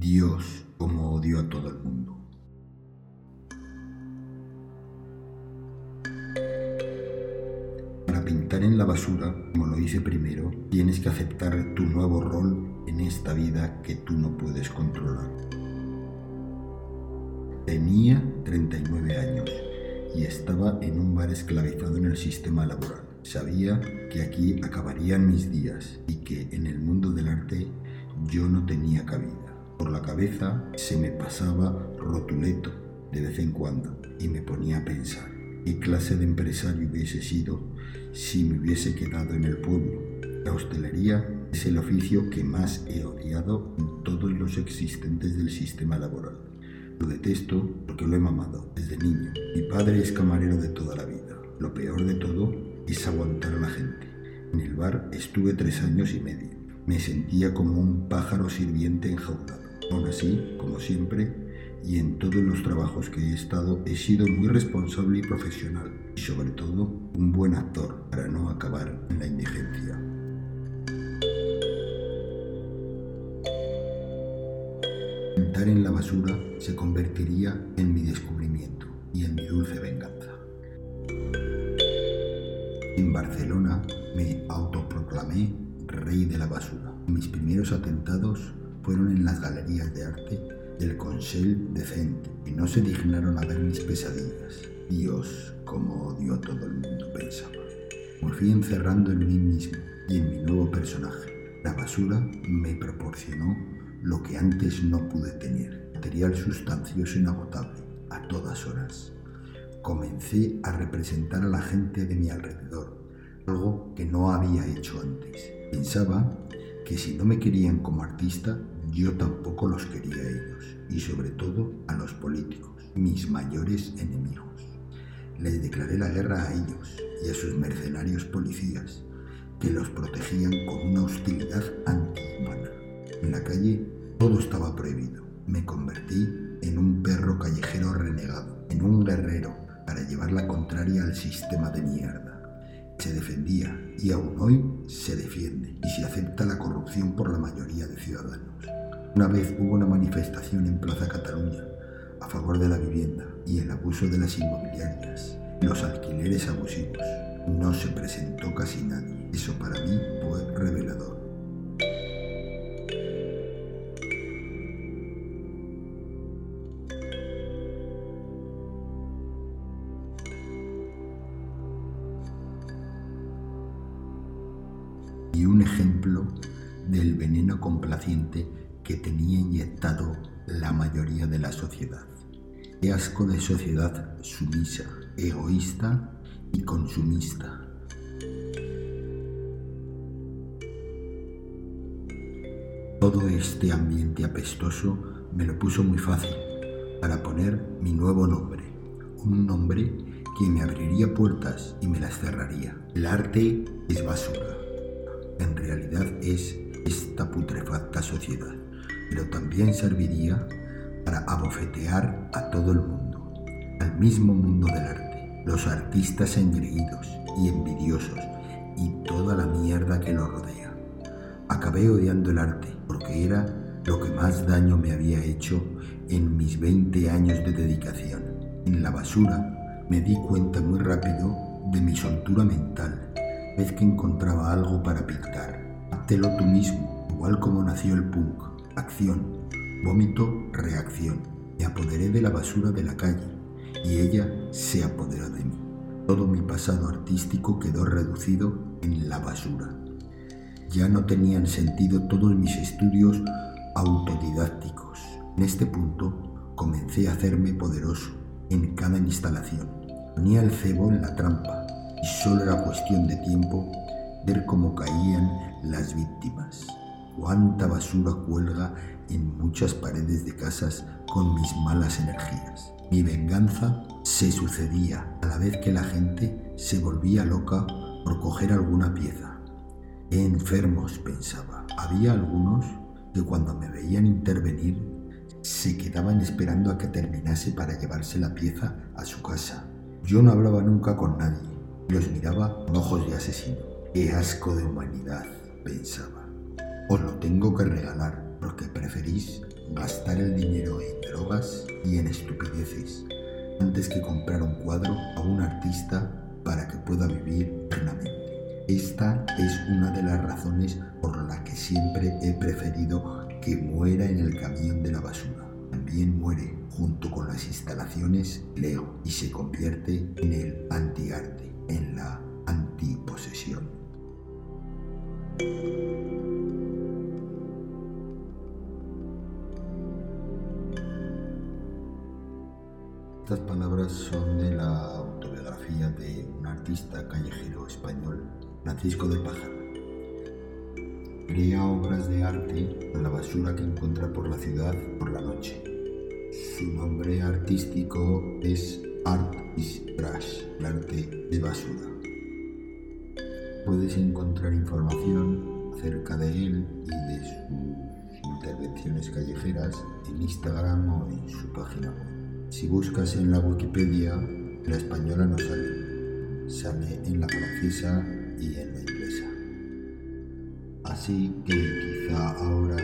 Dios como odio a todo el mundo. Para pintar en la basura, como lo hice primero, tienes que aceptar tu nuevo rol en esta vida que tú no puedes controlar. Tenía 39 años y estaba en un bar esclavizado en el sistema laboral. Sabía que aquí acabarían mis días y que en el mundo del arte yo no tenía cabida. Se me pasaba rotuleto de vez en cuando y me ponía a pensar qué clase de empresario hubiese sido si me hubiese quedado en el pueblo. La hostelería es el oficio que más he odiado en todos los existentes del sistema laboral. Lo detesto porque lo he mamado desde niño. Mi padre es camarero de toda la vida. Lo peor de todo es aguantar a la gente. En el bar estuve tres años y medio. Me sentía como un pájaro sirviente enjaulado. Aún así, como siempre, y en todos los trabajos que he estado, he sido muy responsable y profesional. Y sobre todo, un buen actor para no acabar en la indigencia. Pintar en la basura se convertiría en mi descubrimiento y en mi dulce venganza. En Barcelona me autoproclamé rey de la basura. Mis primeros atentados fueron en las galerías de arte del Consell de Cent y no se dignaron a ver mis pesadillas. Dios, como odio a todo el mundo, pensaba. Me fui encerrando en mí mismo y en mi nuevo personaje. La basura me proporcionó lo que antes no pude tener, material sustancioso inagotable, a todas horas. Comencé a representar a la gente de mi alrededor, algo que no había hecho antes. Pensaba que si no me querían como artista, yo tampoco los quería a ellos, y sobre todo a los políticos, mis mayores enemigos. Les declaré la guerra a ellos y a sus mercenarios policías, que los protegían con una hostilidad antihumana. En la calle todo estaba prohibido. Me convertí en un perro callejero renegado, en un guerrero para llevar la contraria al sistema de mierda. Se defendía y aún hoy se defiende y se acepta la corrupción por la mayoría de ciudadanos. Una vez hubo una manifestación en Plaza Cataluña a favor de la vivienda y el abuso de las inmobiliarias, los alquileres abusivos. No se presentó casi nadie. Eso para mí fue revelador. y un ejemplo del veneno complaciente que tenía inyectado la mayoría de la sociedad. Qué asco de sociedad sumisa, egoísta y consumista. Todo este ambiente apestoso me lo puso muy fácil para poner mi nuevo nombre, un nombre que me abriría puertas y me las cerraría. El arte es basura. En realidad es esta putrefacta sociedad, pero también serviría para abofetear a todo el mundo, al mismo mundo del arte, los artistas engreídos y envidiosos y toda la mierda que lo rodea. Acabé odiando el arte porque era lo que más daño me había hecho en mis 20 años de dedicación. En la basura me di cuenta muy rápido de mi soltura mental, vez que encontraba algo para pintar. Háztelo tú mismo, igual como nació el punk. Acción, vómito, reacción. Me apoderé de la basura de la calle y ella se apoderó de mí. Todo mi pasado artístico quedó reducido en la basura. Ya no tenían sentido todos mis estudios autodidácticos. En este punto comencé a hacerme poderoso en cada instalación. Ponía el cebo en la trampa y solo era cuestión de tiempo ver cómo caían las víctimas. Cuánta basura cuelga en muchas paredes de casas con mis malas energías. Mi venganza se sucedía a la vez que la gente se volvía loca por coger alguna pieza. Enfermos, pensaba. Había algunos que cuando me veían intervenir se quedaban esperando a que terminase para llevarse la pieza a su casa. Yo no hablaba nunca con nadie, los miraba con ojos de asesino. ¡Qué asco de humanidad! pensaba. Os lo tengo que regalar, porque preferís gastar el dinero en drogas y en estupideces antes que comprar un cuadro a un artista para que pueda vivir plenamente. Esta es una de las razones por la que siempre he preferido que muera en el camión de la basura. También muere junto con las instalaciones Leo y se convierte en el antiarte, en la antiposesión. Estas palabras son de la autobiografía de un artista callejero español, Francisco de Pájaro. Crea obras de arte con la basura que encuentra por la ciudad por la noche. Su nombre artístico es Art is Trash, el arte de basura. Puedes encontrar información acerca de él y de sus intervenciones callejeras en Instagram o en su página web. Si buscas en la Wikipedia, la española no sale, sale en la francesa y en la inglesa. Así que quizá ahora